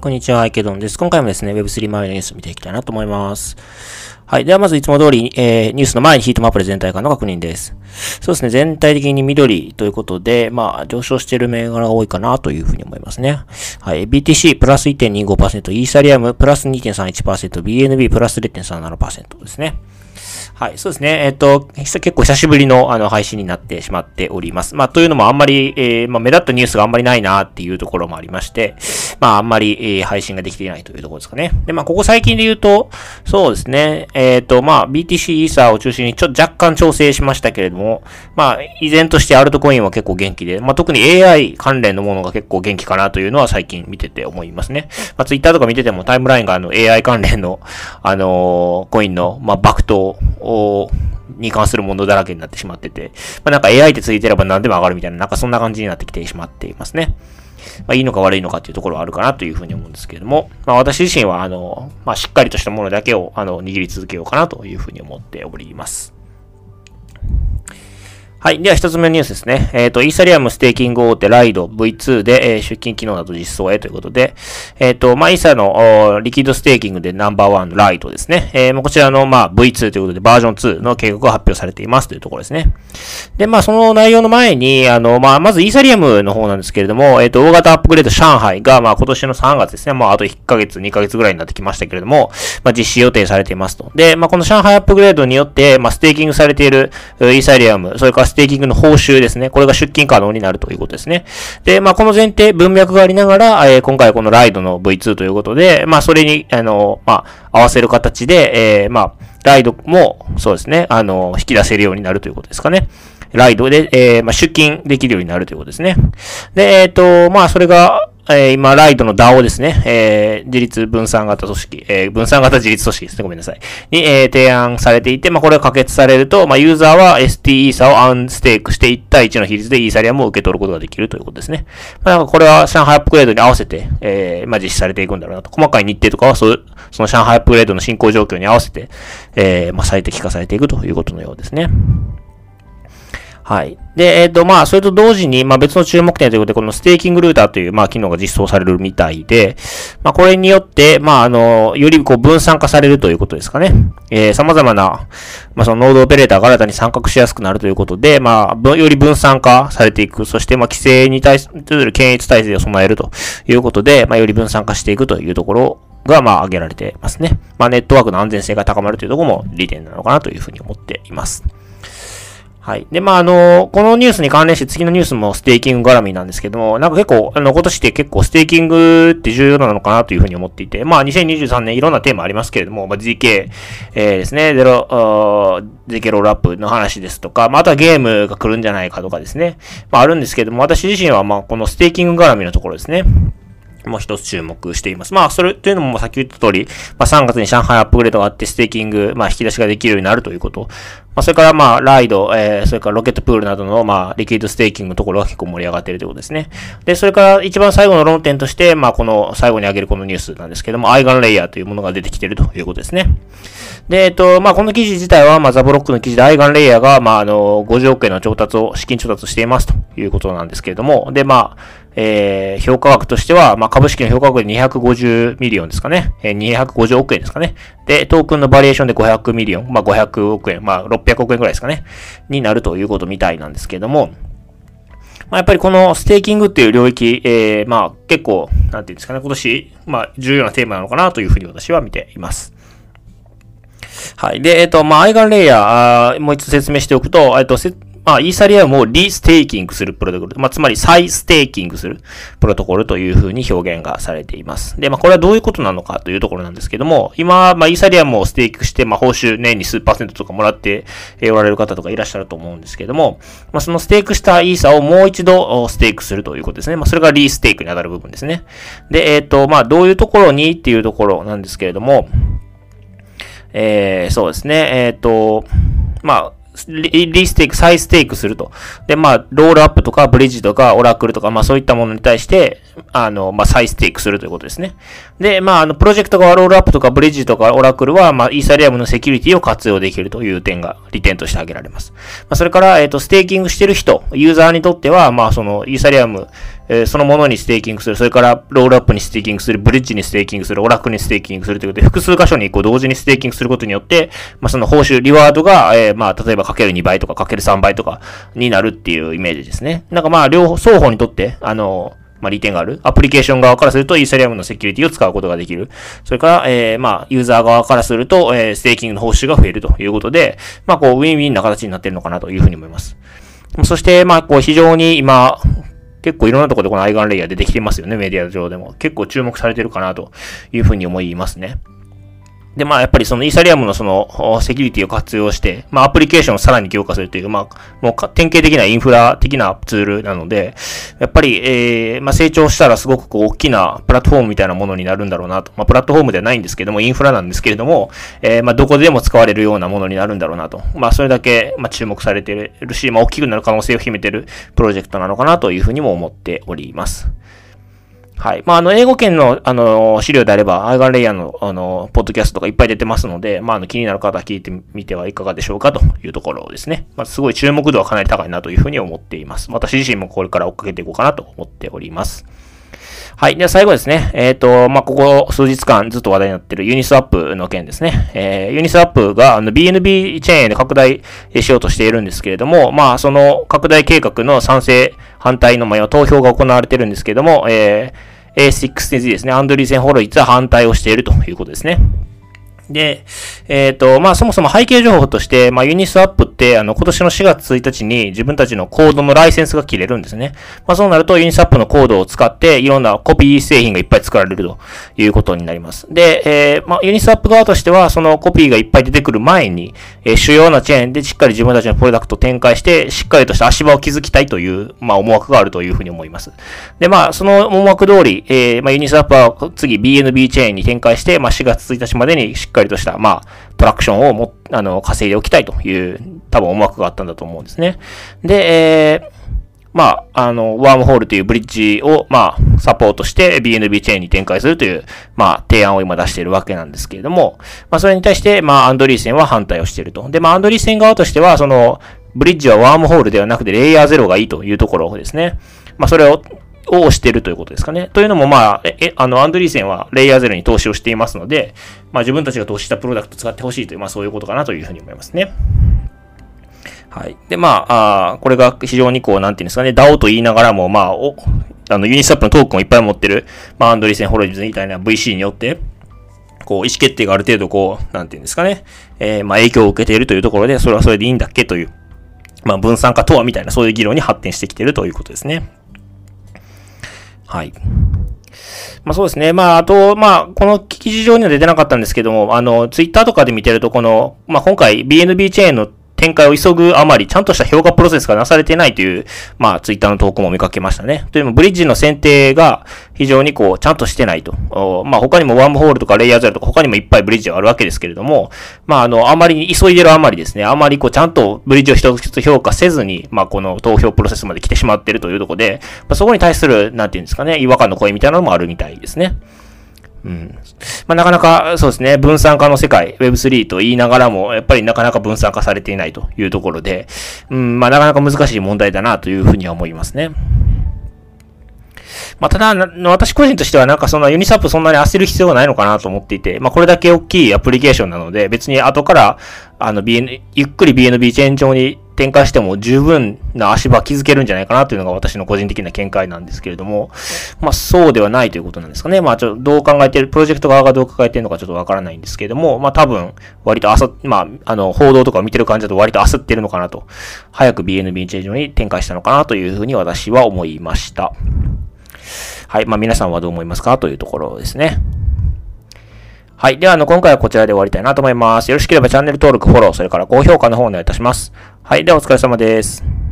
こんにちは、アイケドンです。今回もですね、Web3 周りのニュース見ていきたいなと思います。はい。では、まずいつも通り、えー、ニュースの前にヒートマップで全体感の確認です。そうですね、全体的に緑ということで、まあ、上昇している銘柄が多いかなというふうに思いますね。はい。BTC プラス1.25%、イーサリアムプラス2.31%、BNB プラス0.37%ですね。はい、そうですね。えっ、ー、と、結構久しぶりのあの配信になってしまっております。まあ、というのもあんまり、えー、まあ、目立ったニュースがあんまりないなっていうところもありまして、まあ、あんまり、えー、配信ができていないというところですかね。で、まあ、ここ最近で言うと、そうですね。えっ、ー、と、まあ、BTC イーサーを中心にちょっと若干調整しましたけれども、まあ、依然としてアルトコインは結構元気で、まあ、特に AI 関連のものが結構元気かなというのは最近見てて思いますね。まあ、Twitter とか見ててもタイムラインがあの AI 関連の、あの、コインの、まあ、爆投、に関するものだらけになってしまってて、まあ、なんか AI ってついてれば何でも上がるみたいな、なんかそんな感じになってきてしまっていますね。まあ、いいのか悪いのかっていうところはあるかなというふうに思うんですけれども、まあ、私自身は、あの、まあ、しっかりとしたものだけを、あの、握り続けようかなというふうに思っております。はい。では、一つ目のニュースですね。えっ、ー、と、イーサリアムステーキング大手ライド V2 で、えー、出金機能など実装へということで、えっ、ー、と、まあ、イーサのリキッドステーキングでナンバーワンライドですね。えー、こちらの、まあ、V2 ということでバージョン2の計画が発表されていますというところですね。で、まあ、その内容の前に、あの、まあ、まずイーサリアムの方なんですけれども、えっ、と、大型アップグレード上海が、まあ、今年の3月ですね。まあ、あと1ヶ月、2ヶ月ぐらいになってきましたけれども、まあ、実施予定されていますと。で、まあ、この上海アップグレードによって、まあ、ステーキングされているイーサリアム、それからステーキングの報酬ですね。これが出金可能になるということですね。で、まあ、この前提、文脈がありながら、えー、今回このライドの V2 ということで、まあ、それに、あの、まあ、合わせる形で、えー、まあ、ライドも、そうですね、あの、引き出せるようになるということですかね。ライドで、えー、まあ、出勤できるようになるということですね。で、えっ、ー、と、まあ、それが、えー、今、ライドの DAO ですね、えー、自立分散型組織、えー、分散型自立組織ですね、ごめんなさい。に、えー、提案されていて、まあ、これが可決されると、まあ、ユーザーは ST イーサをアンステークして1対1の比率でイーサリアムを受け取ることができるということですね。まあ、これは上海アップグレードに合わせて、えー、まあ、実施されていくんだろうなと。細かい日程とかは、そう、その上海アップグレードの進行状況に合わせて、えー、まあ、最適化されていくということのようですね。はい。で、えっ、ー、と、まあ、それと同時に、まあ、別の注目点ということで、このステーキングルーターという、まあ、機能が実装されるみたいで、まあ、これによって、まあ、あの、よりこう分散化されるということですかね。えー、様々な、まあ、そのノードオペレーターが新たに参画しやすくなるということで、まあ、より分散化されていく。そして、まあ、規制に対する検閲体制を備えるということで、まあ、より分散化していくというところが、まあ、挙げられてますね。まあ、ネットワークの安全性が高まるというところも利点なのかなというふうに思っています。はい。で、まあ、あの、このニュースに関連して次のニュースもステーキング絡みなんですけども、なんか結構、あの、今年って結構ステーキングって重要なのかなというふうに思っていて、まあ、2023年いろんなテーマありますけれども、まあ、 ZK、えー、ですね、ゼロ、ZK ロールアップの話ですとか、まあ、あとはゲームが来るんじゃないかとかですね、まあ、あるんですけども、私自身はまあ、このステーキング絡みのところですね。もう一つ注目しています。まあ、それというのもさっき言った通り、まあ、3月に上海アップグレードがあって、ステーキング、まあ、引き出しができるようになるということ。まあ、それからまあ、 Lido、えー、それから Rocket Pool などの、まあ、リキッドステーキングのところが結構盛り上がっているということですね。で、それから一番最後の論点として、まあ、この最後に挙げるこのニュースなんですけども、 EigenLayer というものが出てきているということですね。で、えっと、まあ、この記事自体は、まあ、 The Block の記事で EigenLayer が、まあ、あの、50億円の調達を、資金調達していますということなんですけれども、で、まあ、えー、評価額としては、まあ、株式の評価額で250 million ですかね。えー、250億円ですかね。で、トークンのバリュエーションで500 million、まあ、500億円、まあ、600億円くらいですかね。になるということみたいなんですけれども、まあ、やっぱりこのステーキングっていう領域、えー、まあ、結構、なんていうんですかね、今年、まあ、重要なテーマなのかなというふうに私は見ています。はい。で、えっ、と、まあ、 EigenLayer、もう一度説明しておくと、えっと、まあ、イーサリアムをリステーキングするプロトコル。まあ、つまり再ステーキングするプロトコルというふうに表現がされています。で、まあ、これはどういうことなのかというところなんですけども、今、まあ、イーサリアムをステーキして、まあ、報酬年に数パーセントとかもらっておられる方とかいらっしゃると思うんですけども、まあ、そのステークしたイーサをもう一度ステークするということですね。まあ、それがリステークに当たる部分ですね。で、えっ、ー、と、まあ、どういうところにっていうところなんですけれども、えー、そうですね、えっ、ー、と、まあ、リステーク、再ステークすると。で、まあ、ロールアップとか、ブリッジとか、オラクルとか、まあ、そういったものに対して、あの、まあ、再ステークするということですね。で、まあ、あの、プロジェクトがロールアップとか、ブリッジとか、オラクルは、まあ、イーサリアムのセキュリティを活用できるという点が、利点として挙げられます。まあ、それから、えっ、ー、と、ステーキングしてる人、ユーザーにとっては、まあ、その、イーサリアムえー、そのものにステーキングする、それからロールアップにステーキングする、ブリッジにステーキングする、オラクルにステーキングするということで、複数箇所にこう同時にステーキングすることによって、まあ、その報酬、リワードが、えー、まあ、例えばかける2倍とかかける3倍とかになるっていうイメージですね。なんかまあ、両方、双方にとって、あのまあ、利点がある。アプリケーション側からすると、イーサリアムのセキュリティを使うことができる。それから、えー、まあ、ユーザー側からすると、えー、ステーキングの報酬が増えるということで、まあ、こう、ウィンウィンな形になっているのかなというふうに思います。そして、まあ、こう、非常に今、結構いろんなところでこのアイガンレイヤー出てきてますよね、メディア上でも。結構注目されてるかなというふうに思いますね。で、まあ、やっぱりそのイーサリアムのそのセキュリティを活用して、まあ、アプリケーションをさらに強化するという、まあ、もう典型的なインフラ的なツールなので、やっぱり、えー、まあ、成長したらすごくこう、大きなプラットフォームみたいなものになるんだろうなと。まあ、プラットフォームではないんですけども、インフラなんですけれども、えー、まあ、どこでも使われるようなものになるんだろうなと。まあ、それだけ、まあ、注目されているし、まあ、大きくなる可能性を秘めているプロジェクトなのかなというふうにも思っております。はい。まあ、あの、英語圏の、あの、資料であれば、アイガンレイヤーの、あの、ポッドキャストとかいっぱい出てますので、まあ、あの、気になる方は聞いてみてはいかがでしょうかというところですね。まあ、すごい注目度はかなり高いなというふうに思っています。私自身もこれから追っかけていこうかなと思っております。はい。では最後ですね。えっ、ー、と、まあ、ここ数日間ずっと話題になっているユニスワップの件ですね。えー、ユニスワップがあの BNB チェーンで拡大しようとしているんですけれども、まあ、その拡大計画の賛成、反対の、まあ、投票が行われているんですけれども、えー a16z ですね、アンドリーセン・ホロウィッツは反対をしているということですね。で、えっ、ー、と、まあ、そもそも背景情報として、まあ、ユニスワップって、あの、今年の4月1日に自分たちのコードのライセンスが切れるんですね。まあ、そうなるとユニスワップのコードを使って、いろんなコピー製品がいっぱい作られるということになります。で、えー、まあ、ユニスワップ側としては、そのコピーがいっぱい出てくる前に、えー、主要なチェーンでしっかり自分たちのプロダクトを展開して、しっかりとした足場を築きたいという、まあ、思惑があるというふうに思います。で、まあ、その思惑通り、えー、まあ、ユニスワップは次 BNB チェーンに展開して、まあ、4月1日までにしっかりかりとした、まあ、トラクションをも、あの、稼いでおきたいという、多分思惑があったんだと思うんですね。で、えー、まあ、あの、ワームホールというブリッジを、まあ、サポートして BNB チェーンに展開するという、まあ、提案を今出しているわけなんですけれども、まあ、それに対して、まあ、アンドリーセンは反対をしていると。で、まあ、アンドリーセン側としては、その、ブリッジはワームホールではなくてレイヤー0がいいというところですね。まあ、それを、をしてるということですかね。というのも、まあ、え、あの、アンドリーセンはレイヤーゼロに投資をしていますので、まあ自分たちが投資したプロダクト使ってほしいという、まあそういうことかなというふうに思いますね。はい。で、まあ、あこれが非常にこう、なんていうんですかね、DAO と言いながらも、まあ、お、あの、ユニスワップのトークンをいっぱい持ってる、まあ、アンドリーセン、ホロイズみたいな VC によって、こう、意思決定がある程度、こう、なんていうんですかね、えー、まあ、影響を受けているというところで、それはそれでいいんだっけという、まあ、分散化とはみたいな、そういう議論に発展してきているということですね。はい。まあそうですね。まああと、まあこの記事上には出てなかったんですけども、あの、ツイッターとかで見てると、この、まあ今回 BNB チェーンの展開を急ぐあまり、ちゃんとした評価プロセスがなされてないという、まあ、ツイッターの投稿も見かけましたね。というのも、ブリッジの選定が非常にこう、ちゃんとしてないと。まあ、他にもワームホールとかレイヤーゼロとか他にもいっぱいブリッジがあるわけですけれども、まあ、あの、あまり急いでるあまりですね、あまりこう、ちゃんとブリッジを一つ一つ評価せずに、まあ、この投票プロセスまで来てしまっているというところで、まあ、そこに対する、なんていうんですかね、違和感の声みたいなのもあるみたいですね。うん。まあ、なかなか、そうですね、分散化の世界、Web3 と言いながらも、やっぱりなかなか分散化されていないというところで、うん、まあ、なかなか難しい問題だなというふうには思いますね。まあ、ただ、私個人としてはなんかそんなユニサップそんなに焦る必要がないのかなと思っていて、まあ、これだけ大きいアプリケーションなので、別に後から、あの、BN、ゆっくり BNB チェーン上に展開しても十分な足場築けるんじゃないかなというのが私の個人的な見解なんですけれども、まあそうではないということなんですかね。まあちょっとどう考えてる、プロジェクト側がどう考えてるのかちょっとわからないんですけれども、まあ多分割と焦まああの報道とかを見てる感じだと割と焦ってるのかなと、早く BNB チェーン上に展開したのかなというふうに私は思いました。はい。まあ皆さんはどう思いますか？というところですね。はい。では、あの、今回はこちらで終わりたいなと思います。よろしければチャンネル登録、フォロー、それから高評価の方お願いいたします。はい。では、お疲れ様です。